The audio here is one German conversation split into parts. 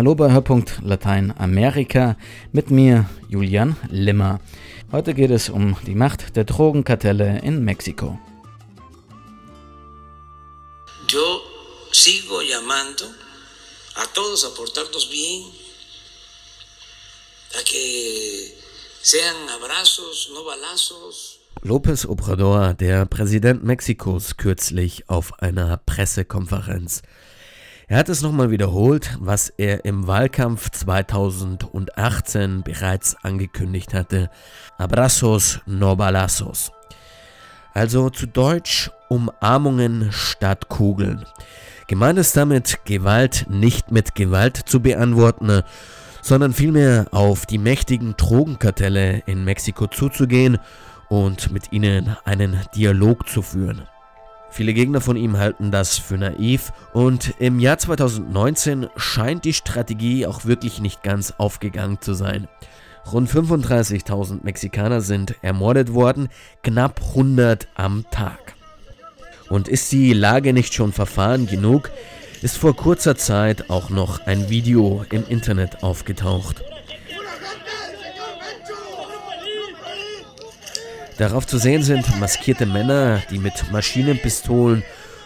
Hallo bei Hörpunkt Lateinamerika mit mir Julian Limmer. Heute geht es um die Macht der Drogenkartelle in Mexiko. Yo sigo llamando a todos a portarnos bien, a que sean abrazos, no balazos. López Obrador, der Präsident Mexikos, kürzlich auf einer Pressekonferenz. Er hat es nochmal wiederholt, was er im Wahlkampf 2018 bereits angekündigt hatte. Abrazos no balazos. Also zu Deutsch Umarmungen statt Kugeln. Gemeint ist damit, Gewalt nicht mit Gewalt zu beantworten, sondern vielmehr auf die mächtigen Drogenkartelle in Mexiko zuzugehen und mit ihnen einen Dialog zu führen. Viele Gegner von ihm halten das für naiv und im Jahr 2019 scheint die Strategie auch wirklich nicht ganz aufgegangen zu sein. Rund 35.000 Mexikaner sind ermordet worden, knapp 100 am Tag. Und ist die Lage nicht schon verfahren genug, ist vor kurzer Zeit auch noch ein Video im Internet aufgetaucht. Darauf zu sehen sind maskierte Männer, die mit Maschinenpistolen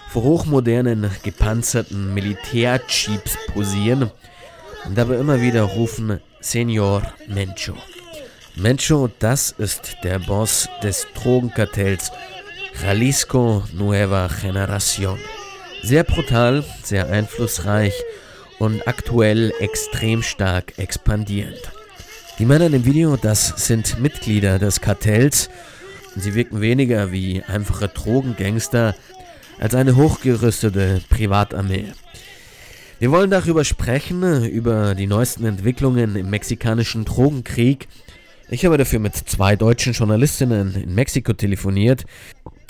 vor hochmodernen, gepanzerten Militärjeeps posieren und dabei immer wieder rufen Senor Mencho. Mencho, das ist der Boss des Drogenkartells Jalisco Nueva Generación. Sehr brutal, sehr einflussreich und aktuell extrem stark expandierend. Die Männer im Video, das sind Mitglieder des Kartells Sie wirken weniger wie einfache Drogengangster als eine hochgerüstete Privatarmee. Wir wollen darüber sprechen, über die neuesten Entwicklungen im mexikanischen Drogenkrieg. Ich habe dafür mit zwei deutschen Journalistinnen in Mexiko telefoniert.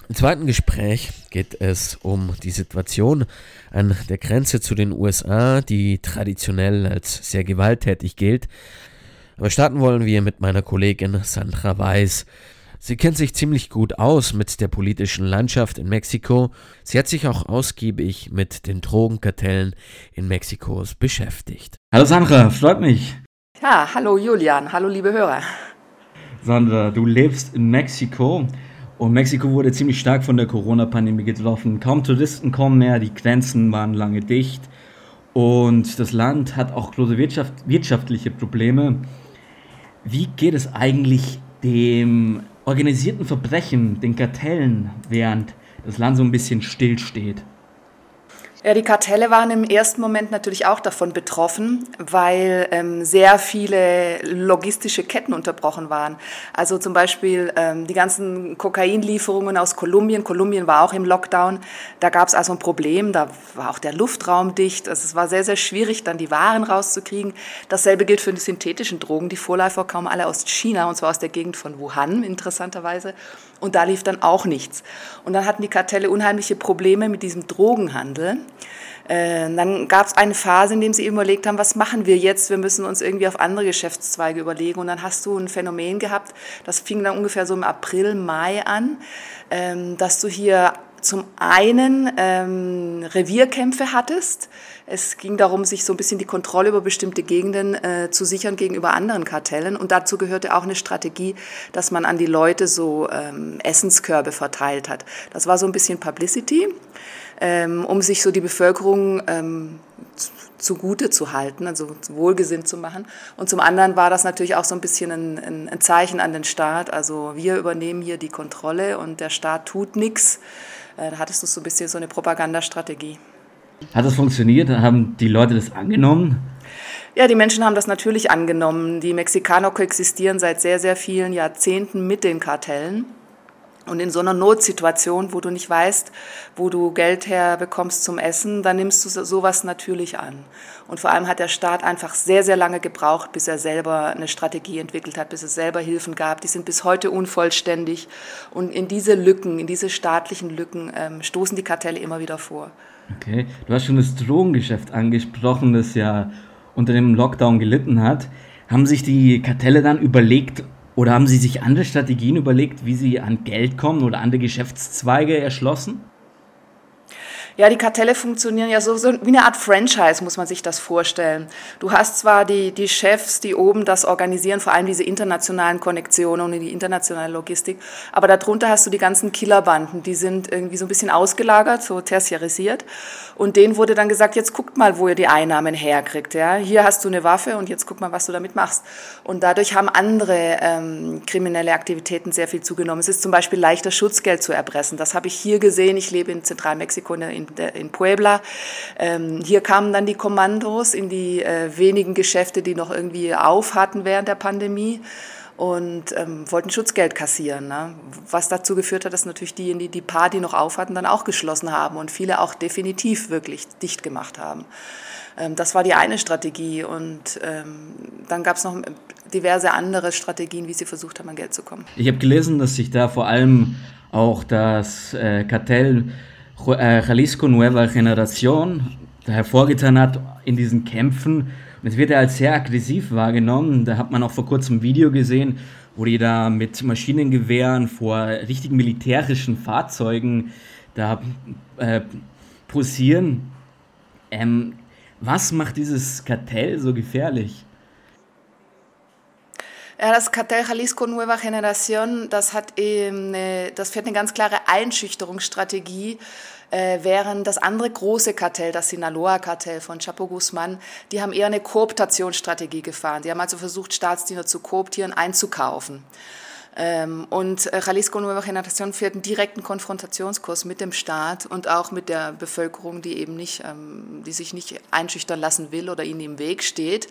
Im zweiten Gespräch geht es um die Situation an der Grenze zu den USA, die traditionell als sehr gewalttätig gilt. Aber starten wollen wir mit meiner Kollegin Sandra Weiß. Sie kennt sich ziemlich gut aus mit der politischen Landschaft in Mexiko. Sie hat sich auch ausgiebig mit den Drogenkartellen in Mexikos beschäftigt. Hallo Sandra, freut mich. Ja, hallo Julian, hallo liebe Hörer. Sandra, du lebst in Mexiko und Mexiko wurde ziemlich stark von der Corona-Pandemie getroffen. Kaum Touristen kommen mehr, die Grenzen waren lange dicht und das Land hat auch große Wirtschaft, wirtschaftliche Probleme. Wie geht es eigentlich dem organisierten Verbrechen, den Kartellen, während das Land so ein bisschen stillsteht. Ja, die Kartelle waren im ersten Moment natürlich auch davon betroffen, weil ähm, sehr viele logistische Ketten unterbrochen waren. Also zum Beispiel ähm, die ganzen Kokainlieferungen aus Kolumbien. Kolumbien war auch im Lockdown. Da gab es also ein Problem. Da war auch der Luftraum dicht. Also es war sehr, sehr schwierig, dann die Waren rauszukriegen. Dasselbe gilt für die synthetischen Drogen. Die Vorläufer kamen alle aus China und zwar aus der Gegend von Wuhan, interessanterweise. Und da lief dann auch nichts. Und dann hatten die Kartelle unheimliche Probleme mit diesem Drogenhandel. Äh, dann gab es eine Phase, in der sie überlegt haben, was machen wir jetzt? Wir müssen uns irgendwie auf andere Geschäftszweige überlegen. Und dann hast du ein Phänomen gehabt, das fing dann ungefähr so im April, Mai an, ähm, dass du hier zum einen ähm, Revierkämpfe hattest. Es ging darum, sich so ein bisschen die Kontrolle über bestimmte Gegenden äh, zu sichern gegenüber anderen Kartellen. Und dazu gehörte auch eine Strategie, dass man an die Leute so ähm, Essenskörbe verteilt hat. Das war so ein bisschen Publicity, ähm, um sich so die Bevölkerung ähm, zugute zu halten, also wohlgesinnt zu machen. Und zum anderen war das natürlich auch so ein bisschen ein, ein Zeichen an den Staat. Also wir übernehmen hier die Kontrolle und der Staat tut nichts. Äh, da hattest du so ein bisschen so eine Propagandastrategie. Hat das funktioniert? Haben die Leute das angenommen? Ja, die Menschen haben das natürlich angenommen. Die Mexikaner koexistieren seit sehr, sehr vielen Jahrzehnten mit den Kartellen. Und in so einer Notsituation, wo du nicht weißt, wo du Geld herbekommst zum Essen, dann nimmst du sowas natürlich an. Und vor allem hat der Staat einfach sehr, sehr lange gebraucht, bis er selber eine Strategie entwickelt hat, bis es selber Hilfen gab. Die sind bis heute unvollständig. Und in diese Lücken, in diese staatlichen Lücken ähm, stoßen die Kartelle immer wieder vor. Okay, du hast schon das Drogengeschäft angesprochen, das ja unter dem Lockdown gelitten hat. Haben sich die Kartelle dann überlegt, oder haben Sie sich andere Strategien überlegt, wie Sie an Geld kommen oder andere Geschäftszweige erschlossen? Ja, die Kartelle funktionieren ja so, so wie eine Art Franchise, muss man sich das vorstellen. Du hast zwar die, die Chefs, die oben das organisieren, vor allem diese internationalen Konnektionen und die internationale Logistik, aber darunter hast du die ganzen Killerbanden, die sind irgendwie so ein bisschen ausgelagert, so tertiarisiert. Und denen wurde dann gesagt, jetzt guckt mal, wo ihr die Einnahmen herkriegt. Ja? Hier hast du eine Waffe und jetzt guck mal, was du damit machst. Und dadurch haben andere ähm, kriminelle Aktivitäten sehr viel zugenommen. Es ist zum Beispiel leichter, Schutzgeld zu erpressen. Das habe ich hier gesehen. Ich lebe in Zentralmexiko, in in, in Puebla. Ähm, hier kamen dann die Kommandos in die äh, wenigen Geschäfte, die noch irgendwie auf hatten während der Pandemie und ähm, wollten Schutzgeld kassieren. Ne? Was dazu geführt hat, dass natürlich die, die paar, die noch auf hatten, dann auch geschlossen haben und viele auch definitiv wirklich dicht gemacht haben. Ähm, das war die eine Strategie und ähm, dann gab es noch diverse andere Strategien, wie sie versucht haben, an Geld zu kommen. Ich habe gelesen, dass sich da vor allem auch das äh, Kartell Jalisco Nueva Generación hervorgetan hat in diesen Kämpfen. Und es wird ja als sehr aggressiv wahrgenommen. Da hat man auch vor kurzem ein Video gesehen, wo die da mit Maschinengewehren vor richtigen militärischen Fahrzeugen da äh, posieren. Ähm, was macht dieses Kartell so gefährlich? Ja, das Kartell Jalisco Nueva Generación, das hat eine, das fährt eine ganz klare Einschüchterungsstrategie, äh, während das andere große Kartell, das Sinaloa-Kartell von Chapo Guzman, die haben eher eine Kooptationsstrategie gefahren. Die haben also versucht, Staatsdiener zu kooptieren, einzukaufen. Ähm, und äh, Jalisco Nueva Generación fährt einen direkten Konfrontationskurs mit dem Staat und auch mit der Bevölkerung, die eben nicht, ähm, die sich nicht einschüchtern lassen will oder ihnen im Weg steht.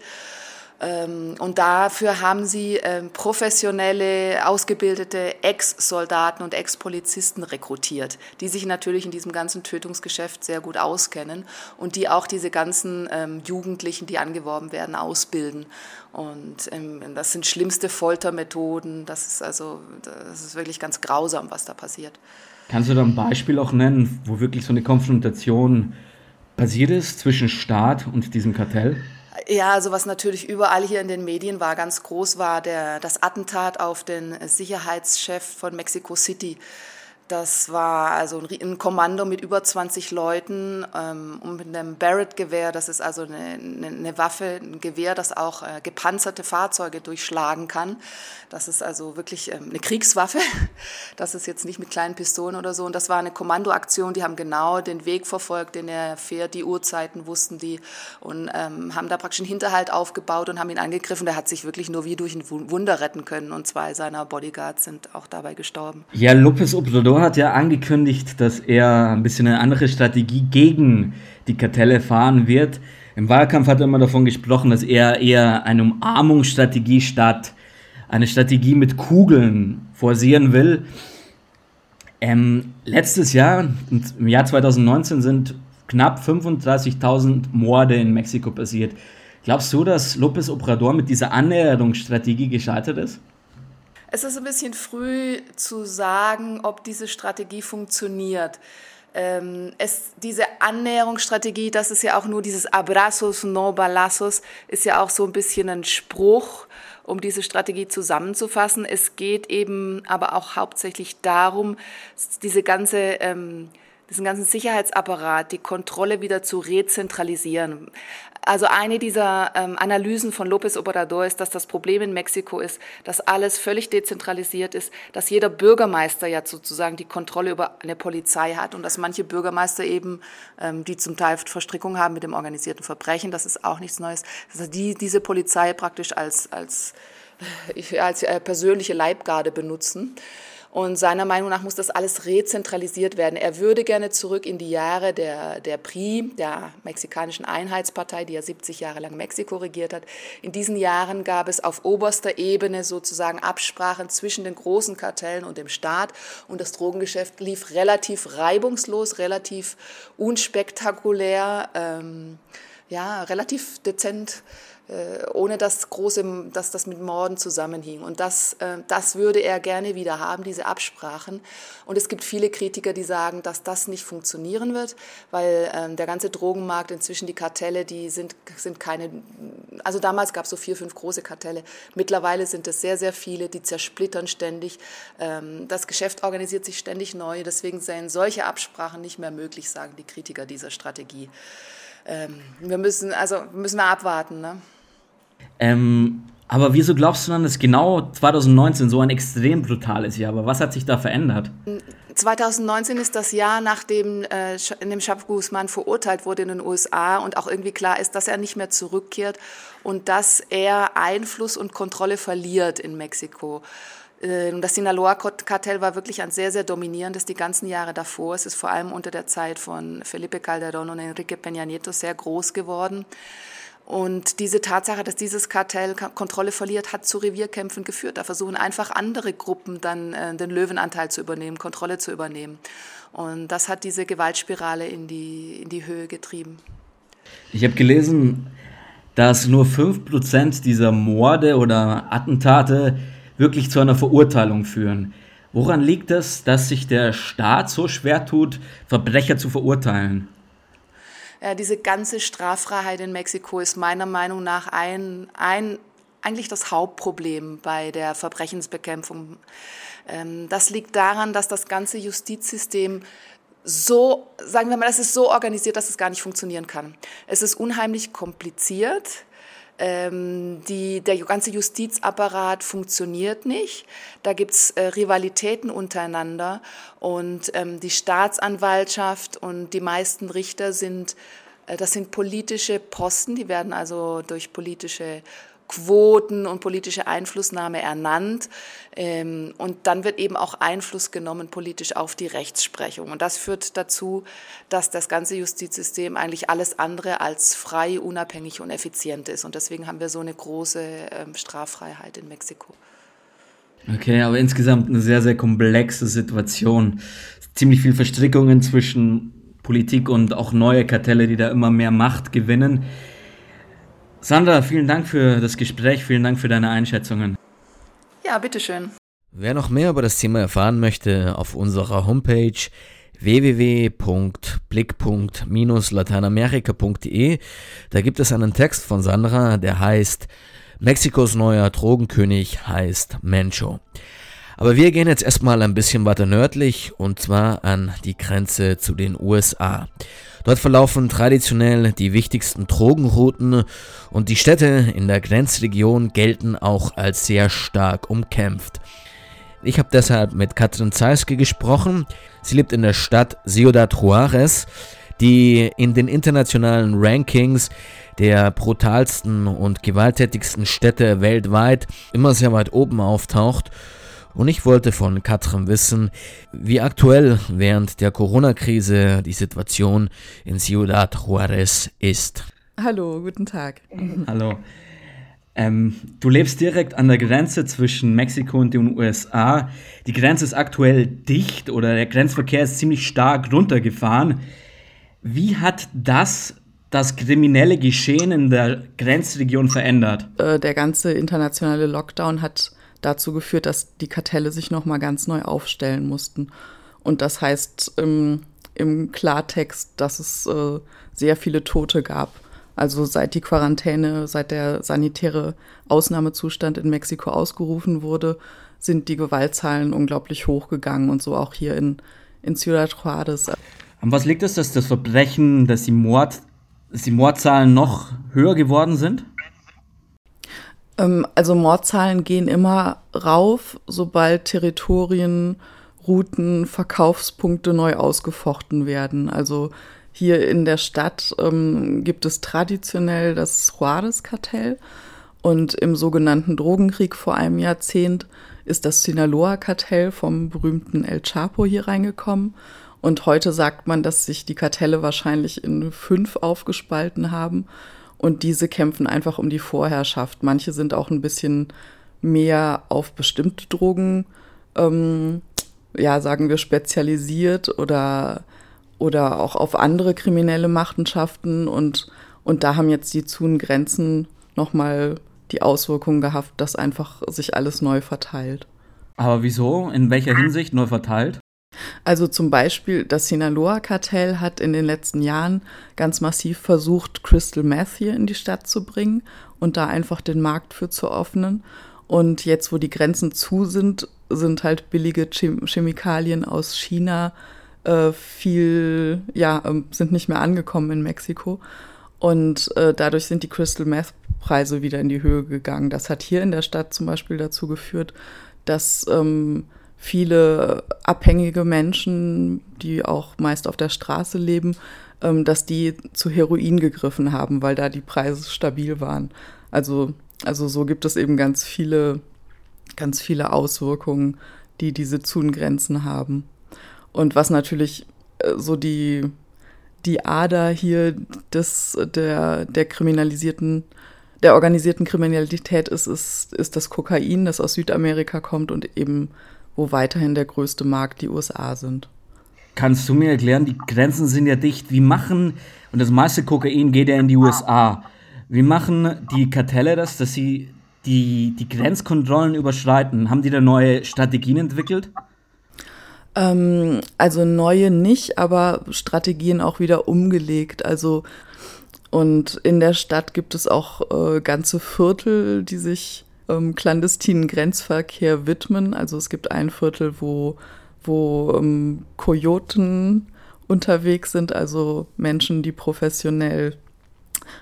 Ähm, und dafür haben sie ähm, professionelle, ausgebildete Ex-Soldaten und Ex-Polizisten rekrutiert, die sich natürlich in diesem ganzen Tötungsgeschäft sehr gut auskennen und die auch diese ganzen ähm, Jugendlichen, die angeworben werden, ausbilden. Und das sind schlimmste Foltermethoden. Das ist also, das ist wirklich ganz grausam, was da passiert. Kannst du da ein Beispiel auch nennen, wo wirklich so eine Konfrontation passiert ist zwischen Staat und diesem Kartell? Ja, also was natürlich überall hier in den Medien war, ganz groß war der, das Attentat auf den Sicherheitschef von Mexico City. Das war also ein, Kommando mit über 20 Leuten ähm, und mit einem Barrett-Gewehr. Das ist also eine, eine, eine, Waffe, ein Gewehr, das auch äh, gepanzerte Fahrzeuge durchschlagen kann. Das ist also wirklich ähm, eine Kriegswaffe. Das ist jetzt nicht mit kleinen Pistolen oder so. Und das war eine Kommandoaktion. Die haben genau den Weg verfolgt, den er fährt. Die Uhrzeiten wussten die und ähm, haben da praktisch einen Hinterhalt aufgebaut und haben ihn angegriffen. Der hat sich wirklich nur wie durch ein Wunder retten können. Und zwei seiner Bodyguards sind auch dabei gestorben. Ja, Lopez Obrador hat ja angekündigt, dass er ein bisschen eine andere Strategie gegen die Kartelle fahren wird. Im Wahlkampf hat er immer davon gesprochen, dass er eher eine Umarmungsstrategie statt eine Strategie mit Kugeln forcieren will. Ähm, letztes Jahr, im Jahr 2019, sind knapp 35.000 Morde in Mexiko passiert. Glaubst du, dass López Obrador mit dieser Annäherungsstrategie gescheitert ist? Es ist ein bisschen früh zu sagen, ob diese Strategie funktioniert. Ähm, es, diese Annäherungsstrategie, das ist ja auch nur dieses Abrazos no balazos, ist ja auch so ein bisschen ein Spruch, um diese Strategie zusammenzufassen. Es geht eben aber auch hauptsächlich darum, diese ganze ähm, diesen ganzen Sicherheitsapparat, die Kontrolle wieder zu rezentralisieren. Also eine dieser ähm, Analysen von López Obrador ist, dass das Problem in Mexiko ist, dass alles völlig dezentralisiert ist, dass jeder Bürgermeister ja sozusagen die Kontrolle über eine Polizei hat und dass manche Bürgermeister eben, ähm, die zum Teil Verstrickung haben mit dem organisierten Verbrechen, das ist auch nichts Neues, dass die diese Polizei praktisch als, als, als äh, persönliche Leibgarde benutzen. Und seiner Meinung nach muss das alles rezentralisiert werden. Er würde gerne zurück in die Jahre der, der PRI, der mexikanischen Einheitspartei, die ja 70 Jahre lang Mexiko regiert hat. In diesen Jahren gab es auf oberster Ebene sozusagen Absprachen zwischen den großen Kartellen und dem Staat. Und das Drogengeschäft lief relativ reibungslos, relativ unspektakulär, ähm, ja, relativ dezent ohne dass, große, dass das mit Morden zusammenhing. Und das, äh, das würde er gerne wieder haben, diese Absprachen. Und es gibt viele Kritiker, die sagen, dass das nicht funktionieren wird, weil ähm, der ganze Drogenmarkt, inzwischen die Kartelle, die sind, sind keine, also damals gab es so vier, fünf große Kartelle. Mittlerweile sind es sehr, sehr viele, die zersplittern ständig. Ähm, das Geschäft organisiert sich ständig neu. Deswegen seien solche Absprachen nicht mehr möglich, sagen die Kritiker dieser Strategie. Ähm, wir müssen, also müssen wir abwarten. Ne? Ähm, aber wieso glaubst du dann, dass genau 2019 so ein extrem brutales Jahr war? Was hat sich da verändert? 2019 ist das Jahr, nachdem äh, dem Guzman verurteilt wurde in den USA und auch irgendwie klar ist, dass er nicht mehr zurückkehrt und dass er Einfluss und Kontrolle verliert in Mexiko. Ähm, das Sinaloa-Kartell war wirklich ein sehr, sehr dominierendes die ganzen Jahre davor. Es ist vor allem unter der Zeit von Felipe Calderón und Enrique Peña Nieto sehr groß geworden. Und diese Tatsache, dass dieses Kartell Kontrolle verliert, hat zu Revierkämpfen geführt. Da versuchen einfach andere Gruppen dann äh, den Löwenanteil zu übernehmen, Kontrolle zu übernehmen. Und das hat diese Gewaltspirale in die, in die Höhe getrieben. Ich habe gelesen, dass nur 5% dieser Morde oder Attentate wirklich zu einer Verurteilung führen. Woran liegt es, dass sich der Staat so schwer tut, Verbrecher zu verurteilen? Ja, diese ganze Straffreiheit in Mexiko ist meiner Meinung nach ein, ein eigentlich das Hauptproblem bei der Verbrechensbekämpfung. Ähm, das liegt daran, dass das ganze Justizsystem so, sagen wir mal, das ist so organisiert, dass es gar nicht funktionieren kann. Es ist unheimlich kompliziert. Ähm, die, der ganze Justizapparat funktioniert nicht. Da gibt's äh, Rivalitäten untereinander und ähm, die Staatsanwaltschaft und die meisten Richter sind, äh, das sind politische Posten, die werden also durch politische Quoten und politische Einflussnahme ernannt. Ähm, und dann wird eben auch Einfluss genommen politisch auf die Rechtsprechung. Und das führt dazu, dass das ganze Justizsystem eigentlich alles andere als frei, unabhängig und effizient ist. Und deswegen haben wir so eine große ähm, Straffreiheit in Mexiko. Okay, aber insgesamt eine sehr, sehr komplexe Situation. Ziemlich viel Verstrickungen zwischen Politik und auch neue Kartelle, die da immer mehr Macht gewinnen. Sandra, vielen Dank für das Gespräch, vielen Dank für deine Einschätzungen. Ja, bitteschön. Wer noch mehr über das Thema erfahren möchte, auf unserer Homepage www.blick.-lateinamerika.de, da gibt es einen Text von Sandra, der heißt Mexikos neuer Drogenkönig heißt Mencho. Aber wir gehen jetzt erstmal ein bisschen weiter nördlich und zwar an die Grenze zu den USA. Dort verlaufen traditionell die wichtigsten Drogenrouten und die Städte in der Grenzregion gelten auch als sehr stark umkämpft. Ich habe deshalb mit Katrin Zeiske gesprochen. Sie lebt in der Stadt Ciudad Juarez, die in den internationalen Rankings der brutalsten und gewalttätigsten Städte weltweit immer sehr weit oben auftaucht und ich wollte von Katrin wissen, wie aktuell während der Corona-Krise die Situation in Ciudad Juarez ist. Hallo, guten Tag. Hallo. Ähm, du lebst direkt an der Grenze zwischen Mexiko und den USA. Die Grenze ist aktuell dicht oder der Grenzverkehr ist ziemlich stark runtergefahren. Wie hat das das kriminelle Geschehen in der Grenzregion verändert? Äh, der ganze internationale Lockdown hat dazu geführt, dass die Kartelle sich nochmal ganz neu aufstellen mussten. Und das heißt im, im Klartext, dass es äh, sehr viele Tote gab. Also seit die Quarantäne, seit der sanitäre Ausnahmezustand in Mexiko ausgerufen wurde, sind die Gewaltzahlen unglaublich hochgegangen und so auch hier in, in Ciudad Juarez. An was liegt es, dass das Verbrechen, dass die, Mord, dass die Mordzahlen noch höher geworden sind? Ähm, also Mordzahlen gehen immer rauf, sobald Territorien, Routen, Verkaufspunkte neu ausgefochten werden. Also hier in der Stadt ähm, gibt es traditionell das Juarez-Kartell und im sogenannten Drogenkrieg vor einem Jahrzehnt ist das Sinaloa-Kartell vom berühmten El Chapo hier reingekommen. Und heute sagt man, dass sich die Kartelle wahrscheinlich in fünf aufgespalten haben und diese kämpfen einfach um die Vorherrschaft. Manche sind auch ein bisschen mehr auf bestimmte Drogen, ähm, ja, sagen wir, spezialisiert oder, oder auch auf andere kriminelle Machenschaften. Und, und da haben jetzt die Zun Grenzen nochmal die Auswirkungen gehabt, dass einfach sich alles neu verteilt. Aber wieso? In welcher Hinsicht neu verteilt? Also zum Beispiel das Sinaloa-Kartell hat in den letzten Jahren ganz massiv versucht, Crystal Meth hier in die Stadt zu bringen und da einfach den Markt für zu öffnen. Und jetzt, wo die Grenzen zu sind, sind halt billige Chem Chemikalien aus China äh, viel, ja, äh, sind nicht mehr angekommen in Mexiko. Und äh, dadurch sind die Crystal Meth Preise wieder in die Höhe gegangen. Das hat hier in der Stadt zum Beispiel dazu geführt, dass ähm, viele abhängige Menschen, die auch meist auf der Straße leben, ähm, dass die zu Heroin gegriffen haben, weil da die Preise stabil waren. Also, also so gibt es eben ganz viele, ganz viele Auswirkungen, die diese Zungrenzen haben. Und was natürlich äh, so die, die Ader hier des, der, der kriminalisierten, der organisierten Kriminalität ist, ist, ist das Kokain, das aus Südamerika kommt und eben wo weiterhin der größte Markt die USA sind. Kannst du mir erklären, die Grenzen sind ja dicht. Wie machen, und das meiste Kokain geht ja in die USA, wie machen die Kartelle das, dass sie die, die Grenzkontrollen überschreiten? Haben die da neue Strategien entwickelt? Ähm, also neue nicht, aber Strategien auch wieder umgelegt. Also und in der Stadt gibt es auch äh, ganze Viertel, die sich ähm, clandestinen Grenzverkehr widmen. Also es gibt ein Viertel, wo, wo ähm, Kojoten unterwegs sind, also Menschen, die professionell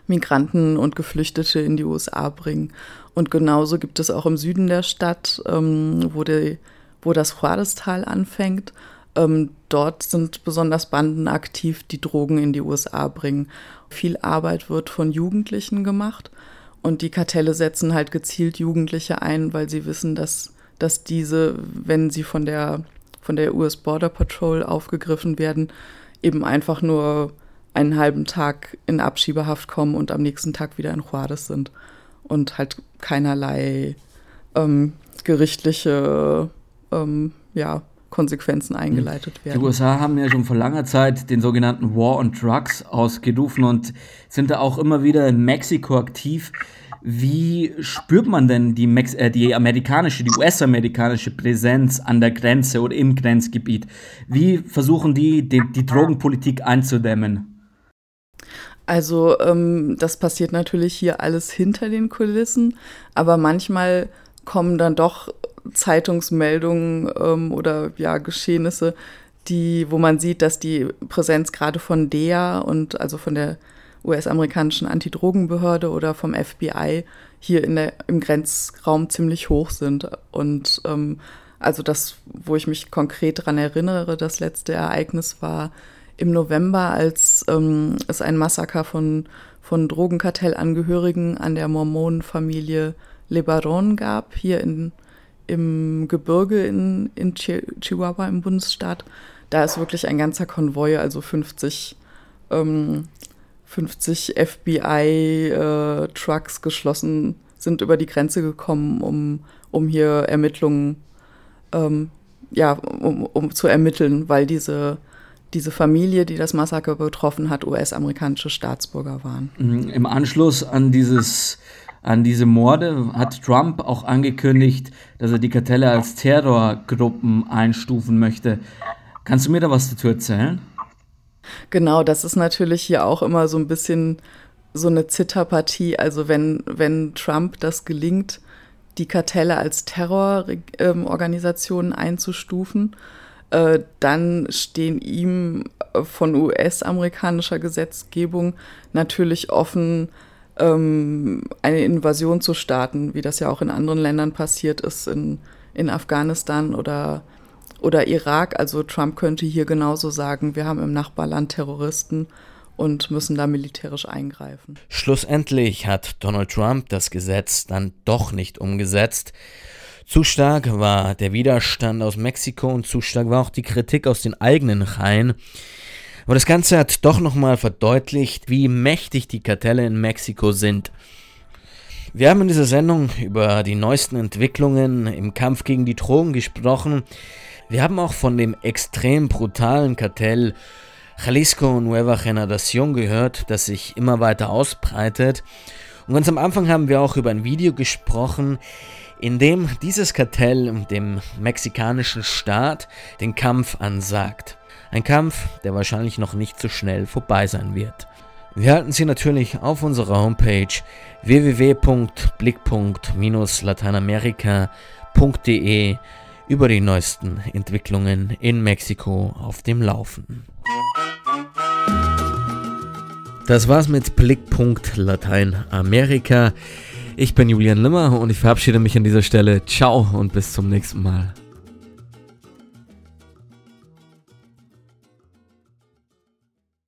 Migranten und Geflüchtete in die USA bringen. Und genauso gibt es auch im Süden der Stadt, ähm, wo, die, wo das Juarez-Tal anfängt. Ähm, dort sind besonders Banden aktiv, die Drogen in die USA bringen. Viel Arbeit wird von Jugendlichen gemacht. Und die Kartelle setzen halt gezielt Jugendliche ein, weil sie wissen, dass, dass diese, wenn sie von der, von der US Border Patrol aufgegriffen werden, eben einfach nur einen halben Tag in Abschiebehaft kommen und am nächsten Tag wieder in Juarez sind. Und halt keinerlei ähm, gerichtliche ähm, ja, Konsequenzen eingeleitet werden. Die USA haben ja schon vor langer Zeit den sogenannten War on Drugs ausgerufen und sind da auch immer wieder in Mexiko aktiv. Wie spürt man denn die, Mex äh, die amerikanische, die US-amerikanische Präsenz an der Grenze oder im Grenzgebiet? Wie versuchen die, die, die Drogenpolitik einzudämmen? Also ähm, das passiert natürlich hier alles hinter den Kulissen, aber manchmal kommen dann doch Zeitungsmeldungen ähm, oder ja, Geschehnisse, die, wo man sieht, dass die Präsenz gerade von DEA und also von der US-amerikanischen Antidrogenbehörde oder vom FBI hier in der, im Grenzraum ziemlich hoch sind. Und ähm, also das, wo ich mich konkret daran erinnere, das letzte Ereignis war im November, als ähm, es ein Massaker von, von Drogenkartellangehörigen an der Mormonenfamilie Lebaron gab, hier in im Gebirge in, in Chihuahua im Bundesstaat. Da ist wirklich ein ganzer Konvoi, also 50, ähm, 50 FBI-Trucks äh, geschlossen, sind über die Grenze gekommen, um, um hier Ermittlungen, ähm, ja, um, um zu ermitteln, weil diese diese Familie, die das Massaker betroffen hat, US-amerikanische Staatsbürger waren. Im Anschluss an dieses an diese Morde hat Trump auch angekündigt, dass er die Kartelle als Terrorgruppen einstufen möchte. Kannst du mir da was dazu erzählen? Genau, das ist natürlich hier auch immer so ein bisschen so eine Zitterpartie. Also wenn, wenn Trump das gelingt, die Kartelle als Terrororganisationen einzustufen, äh, dann stehen ihm von US-amerikanischer Gesetzgebung natürlich offen, ähm, eine Invasion zu starten, wie das ja auch in anderen Ländern passiert ist, in, in Afghanistan oder, oder Irak. Also Trump könnte hier genauso sagen, wir haben im Nachbarland Terroristen und müssen da militärisch eingreifen. Schlussendlich hat Donald Trump das Gesetz dann doch nicht umgesetzt. Zu stark war der Widerstand aus Mexiko und zu stark war auch die Kritik aus den eigenen Reihen. Aber das Ganze hat doch nochmal verdeutlicht, wie mächtig die Kartelle in Mexiko sind. Wir haben in dieser Sendung über die neuesten Entwicklungen im Kampf gegen die Drogen gesprochen. Wir haben auch von dem extrem brutalen Kartell Jalisco Nueva Generación gehört, das sich immer weiter ausbreitet. Und ganz am Anfang haben wir auch über ein Video gesprochen, in dem dieses Kartell dem mexikanischen Staat den Kampf ansagt. Ein Kampf, der wahrscheinlich noch nicht so schnell vorbei sein wird. Wir halten Sie natürlich auf unserer Homepage www.blickpunkt-lateinamerika.de über die neuesten Entwicklungen in Mexiko auf dem Laufenden. Das war's mit Blickpunkt Lateinamerika. Ich bin Julian Limmer und ich verabschiede mich an dieser Stelle. Ciao und bis zum nächsten Mal.